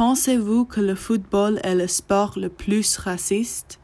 Pensez-vous que le football est le sport le plus raciste?